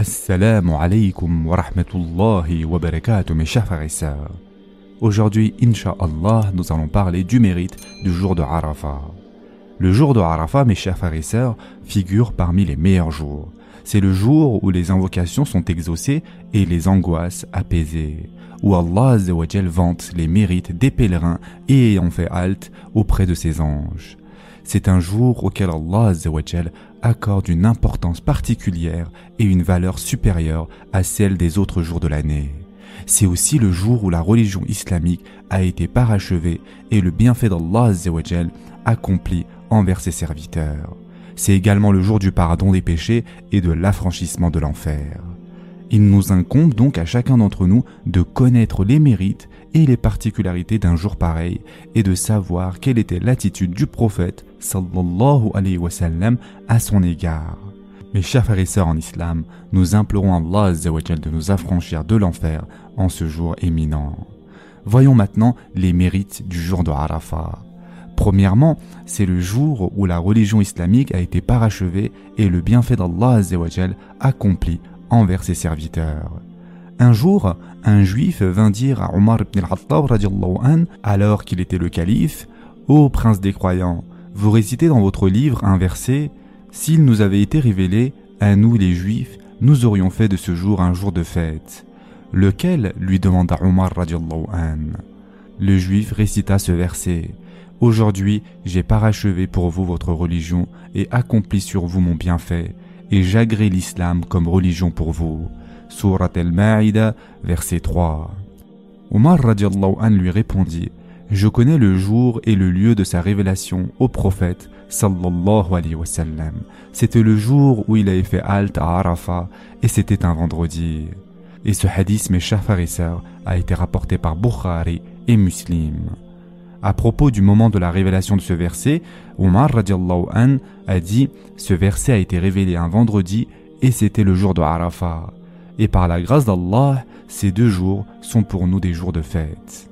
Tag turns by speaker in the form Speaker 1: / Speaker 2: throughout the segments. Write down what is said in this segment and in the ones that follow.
Speaker 1: Assalamu alaikum wa rahmatullahi wa barakatuh mes chers frères et sœurs. Aujourd'hui, Inch'Allah, nous allons parler du mérite du jour de Arafat. Le jour de Arafat, mes chers frères et sœurs, figure parmi les meilleurs jours. C'est le jour où les invocations sont exaucées et les angoisses apaisées, où Allah vante les mérites des pèlerins et ayant fait halte auprès de ses anges. C'est un jour auquel Allah accorde une importance particulière et une valeur supérieure à celle des autres jours de l'année. C'est aussi le jour où la religion islamique a été parachevée et le bienfait d'Allah accompli envers ses serviteurs. C'est également le jour du pardon des péchés et de l'affranchissement de l'enfer. Il nous incombe donc à chacun d'entre nous de connaître les mérites et les particularités d'un jour pareil et de savoir quelle était l'attitude du prophète sallallahu alayhi wa sallam à son égard. Mes chers frères et sœurs en islam, nous implorons Allah de nous affranchir de l'enfer en ce jour éminent. Voyons maintenant les mérites du jour de Arafat. Premièrement, c'est le jour où la religion islamique a été parachevée et le bienfait d'Allah accompli envers ses serviteurs. Un jour, un juif vint dire à Omar ibn al-Khattab alors qu'il était le calife, Ô prince des croyants, vous récitez dans votre livre un verset, S'il nous avait été révélé, à nous les juifs, nous aurions fait de ce jour un jour de fête. Lequel? lui demanda Omar an. Le juif récita ce verset. Aujourd'hui, j'ai parachevé pour vous votre religion et accompli sur vous mon bienfait et j'agrée l'islam comme religion pour vous. Surat al-Ma'ida, verset 3. Omar radiallahu an lui répondit Je connais le jour et le lieu de sa révélation au prophète sallallahu alayhi wa sallam. C'était le jour où il avait fait halte à Arafat et c'était un vendredi. Et ce hadith, mes chers a été rapporté par Bukhari et Muslim. À propos du moment de la révélation de ce verset, Omar an a dit Ce verset a été révélé un vendredi et c'était le jour de Arafat. Et par la grâce d'Allah, ces deux jours sont pour nous des jours de fête.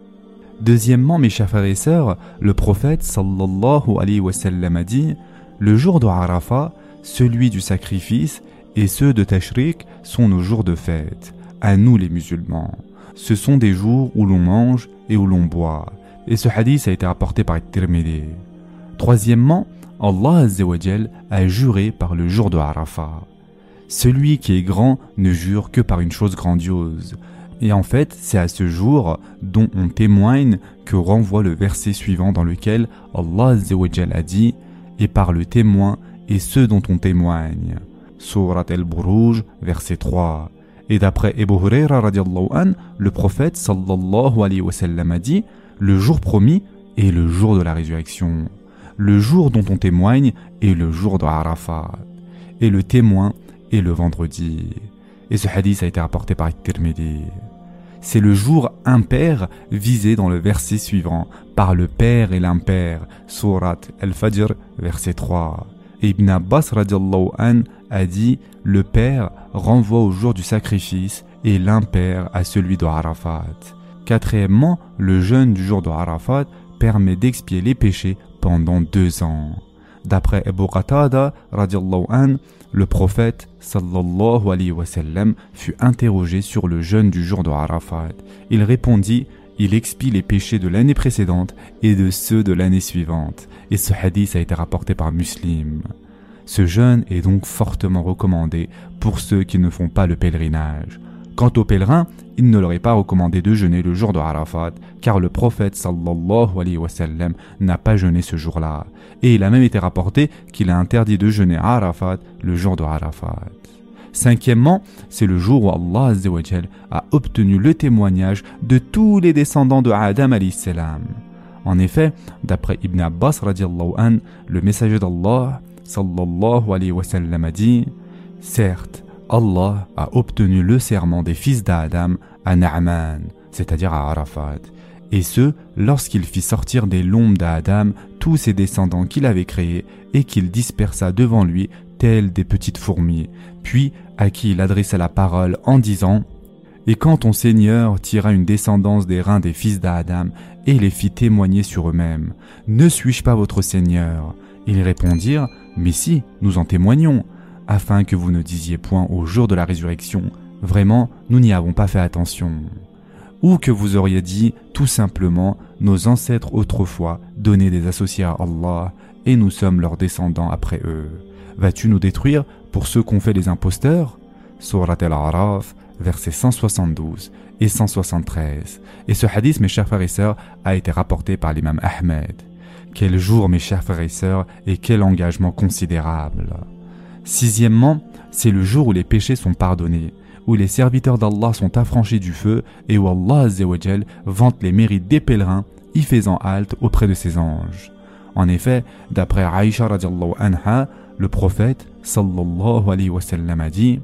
Speaker 1: Deuxièmement, mes chers frères et sœurs, le prophète sallallahu alayhi wa sallam a dit Le jour de Arafat, celui du sacrifice et ceux de Tashrik sont nos jours de fête, à nous les musulmans. Ce sont des jours où l'on mange et où l'on boit et ce hadith a été rapporté par Tirmidhi. Troisièmement, Allah a juré par le jour de Arafat. Celui qui est grand ne jure que par une chose grandiose. Et en fait, c'est à ce jour dont on témoigne que renvoie le verset suivant dans lequel Allah a dit Et par le témoin et ceux dont on témoigne. Surat al-Buruj, verset 3. Et d'après Ebu Huraira an, le prophète sallallahu alayhi wa sallam a dit le jour promis est le jour de la résurrection. Le jour dont on témoigne est le jour de Arafat. Et le témoin est le vendredi. Et ce hadith a été rapporté par Tirmidhi. C'est le jour impair visé dans le verset suivant par le père et l'impair. Surat Al-Fajr, verset 3. Ibn Abbas an a dit Le père renvoie au jour du sacrifice et l'impair à celui de Arafat. Quatrièmement, le jeûne du jour de Arafat permet d'expier les péchés pendant deux ans. D'après Abu Qatada, an, le prophète sallallahu alayhi wa sallam, fut interrogé sur le jeûne du jour de Arafat. Il répondit il expie les péchés de l'année précédente et de ceux de l'année suivante. Et ce hadith a été rapporté par Muslim. Ce jeûne est donc fortement recommandé pour ceux qui ne font pas le pèlerinage. Quant aux pèlerins, il ne leur est pas recommandé de jeûner le jour de Arafat, car le prophète sallallahu alayhi wa sallam n'a pas jeûné ce jour-là. Et il a même été rapporté qu'il a interdit de jeûner Arafat le jour de Arafat. Cinquièmement, c'est le jour où Allah a obtenu le témoignage de tous les descendants de Adam salam. En effet, d'après Ibn Abbas an, le messager d'Allah sallallahu alayhi wa sallam a dit Certes, Allah a obtenu le serment des fils d'Adam à Na'man, c'est-à-dire à Arafat, et ce, lorsqu'il fit sortir des lombes d'Adam tous ses descendants qu'il avait créés et qu'il dispersa devant lui tels des petites fourmis, puis à qui il adressa la parole en disant Et quand ton Seigneur tira une descendance des reins des fils d'Adam et les fit témoigner sur eux-mêmes, ne suis-je pas votre Seigneur? Ils répondirent Mais si, nous en témoignons. Afin que vous ne disiez point au jour de la résurrection, vraiment, nous n'y avons pas fait attention. Ou que vous auriez dit tout simplement, nos ancêtres autrefois donnaient des associés à Allah et nous sommes leurs descendants après eux. Vas-tu nous détruire pour ceux qu'ont fait les imposteurs? Surat al-Araf, versets 172 et 173. Et ce hadith, mes chers frères et sœurs, a été rapporté par l'imam Ahmed. Quel jour, mes chers frères et sœurs, et quel engagement considérable. Sixièmement, c'est le jour où les péchés sont pardonnés, où les serviteurs d'Allah sont affranchis du feu et où Allah vante les mérites des pèlerins y faisant halte auprès de ses anges. En effet, d'après Aïcha anha, le prophète sallallahu alayhi wa sallam a dit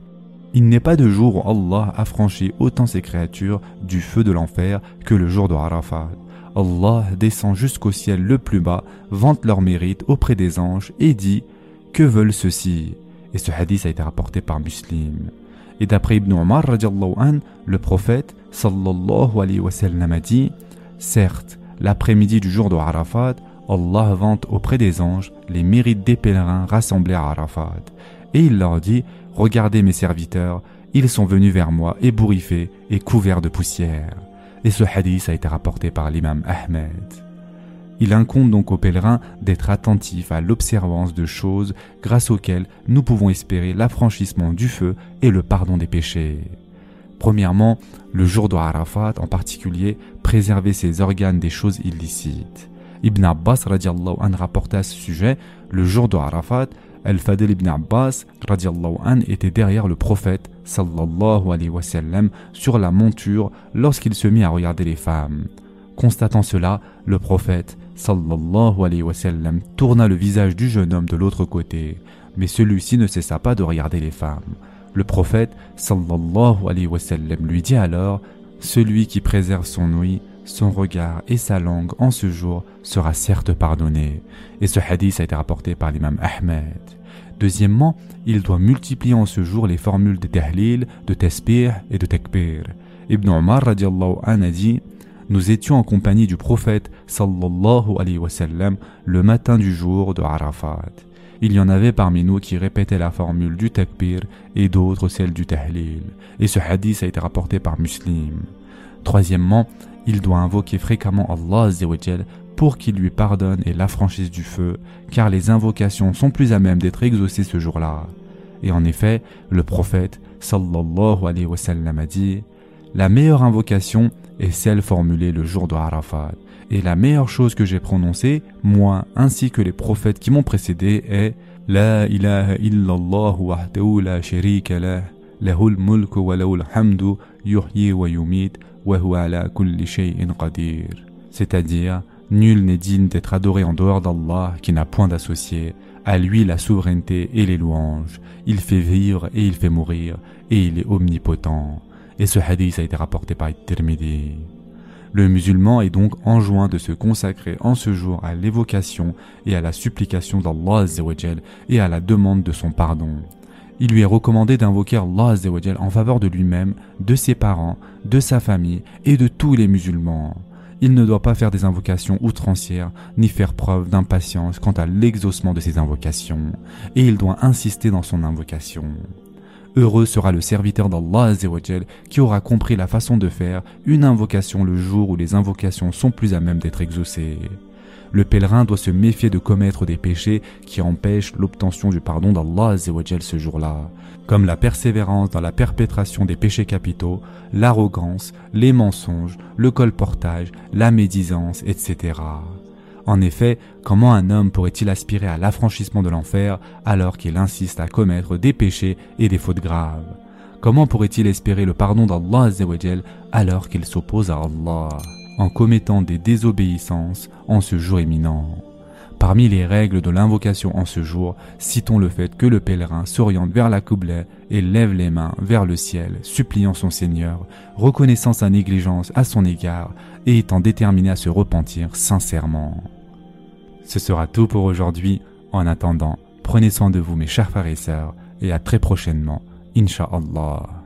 Speaker 1: Il n'est pas de jour où Allah affranchit autant ses créatures du feu de l'enfer que le jour de Arafat. Allah descend jusqu'au ciel le plus bas, vante leurs mérites auprès des anges et dit Que veulent ceux-ci? Et ce hadith a été rapporté par Muslim. Et d'après Ibn Omar, an, le prophète sallallahu alayhi wa sallam a dit Certes, l'après-midi du jour de Arafat, Allah vante auprès des anges les mérites des pèlerins rassemblés à Arafat. Et il leur dit Regardez mes serviteurs, ils sont venus vers moi ébouriffés et couverts de poussière. Et ce hadith a été rapporté par l'imam Ahmed. Il incombe donc aux pèlerins d'être attentifs à l'observance de choses grâce auxquelles nous pouvons espérer l'affranchissement du feu et le pardon des péchés. Premièrement, le jour de Arafat en particulier, préserver ses organes des choses illicites. Ibn Abbas radiallahu an rapportait à ce sujet, le jour de Arafat, Al-Fadl ibn Abbas radiallahu an était derrière le prophète sallallahu alayhi wa sallam sur la monture lorsqu'il se mit à regarder les femmes. Constatant cela, le prophète sallallahu alayhi wa sallam tourna le visage du jeune homme de l'autre côté, mais celui-ci ne cessa pas de regarder les femmes. Le prophète lui dit alors Celui qui préserve son ouïe, son regard et sa langue en ce jour sera certes pardonné. Et ce hadith a été rapporté par l'imam Ahmed. Deuxièmement, il doit multiplier en ce jour les formules de tahlil, de tasbih et de takbir. Ibn Omar radiallahu dit nous étions en compagnie du prophète sallallahu alayhi wa sallam le matin du jour de Arafat. Il y en avait parmi nous qui répétaient la formule du takbir et d'autres celle du tahlil. Et ce hadith a été rapporté par Muslim. Troisièmement, il doit invoquer fréquemment Allah pour qu'il lui pardonne et l'affranchisse du feu, car les invocations sont plus à même d'être exaucées ce jour-là. Et en effet, le prophète sallallahu alayhi wa sallam a dit La meilleure invocation est celle formulée le jour de Arafat. Et la meilleure chose que j'ai prononcée, moi ainsi que les prophètes qui m'ont précédé, est La ilaha illallah wahdahu la sharika lah, lahul mulku wa lahul hamdu, yuhyi wa yumit, wa huwa ala kulli shay'in qadir. C'est-à-dire, nul n'est digne d'être adoré en dehors d'Allah qui n'a point d'associé. À lui la souveraineté et les louanges. Il fait vivre et il fait mourir, et il est omnipotent et ce hadith a été rapporté par Tirmidhi. Le musulman est donc enjoint de se consacrer en ce jour à l'évocation et à la supplication d'Allah et à la demande de son pardon. Il lui est recommandé d'invoquer Allah en faveur de lui-même, de ses parents, de sa famille et de tous les musulmans. Il ne doit pas faire des invocations outrancières ni faire preuve d'impatience quant à l'exaucement de ses invocations, et il doit insister dans son invocation. Heureux sera le serviteur d'Allah qui aura compris la façon de faire une invocation le jour où les invocations sont plus à même d'être exaucées. Le pèlerin doit se méfier de commettre des péchés qui empêchent l'obtention du pardon d'Allah ce jour-là, comme la persévérance dans la perpétration des péchés capitaux, l'arrogance, les mensonges, le colportage, la médisance, etc. En effet, comment un homme pourrait-il aspirer à l'affranchissement de l'enfer alors qu'il insiste à commettre des péchés et des fautes graves? Comment pourrait-il espérer le pardon d'Allah alors qu'il s'oppose à Allah en commettant des désobéissances en ce jour éminent? Parmi les règles de l'invocation en ce jour, citons le fait que le pèlerin s'oriente vers la Qibla et lève les mains vers le ciel, suppliant son Seigneur, reconnaissant sa négligence à son égard et étant déterminé à se repentir sincèrement. Ce sera tout pour aujourd'hui. En attendant, prenez soin de vous mes chers frères et sœurs et à très prochainement, Inch'Allah.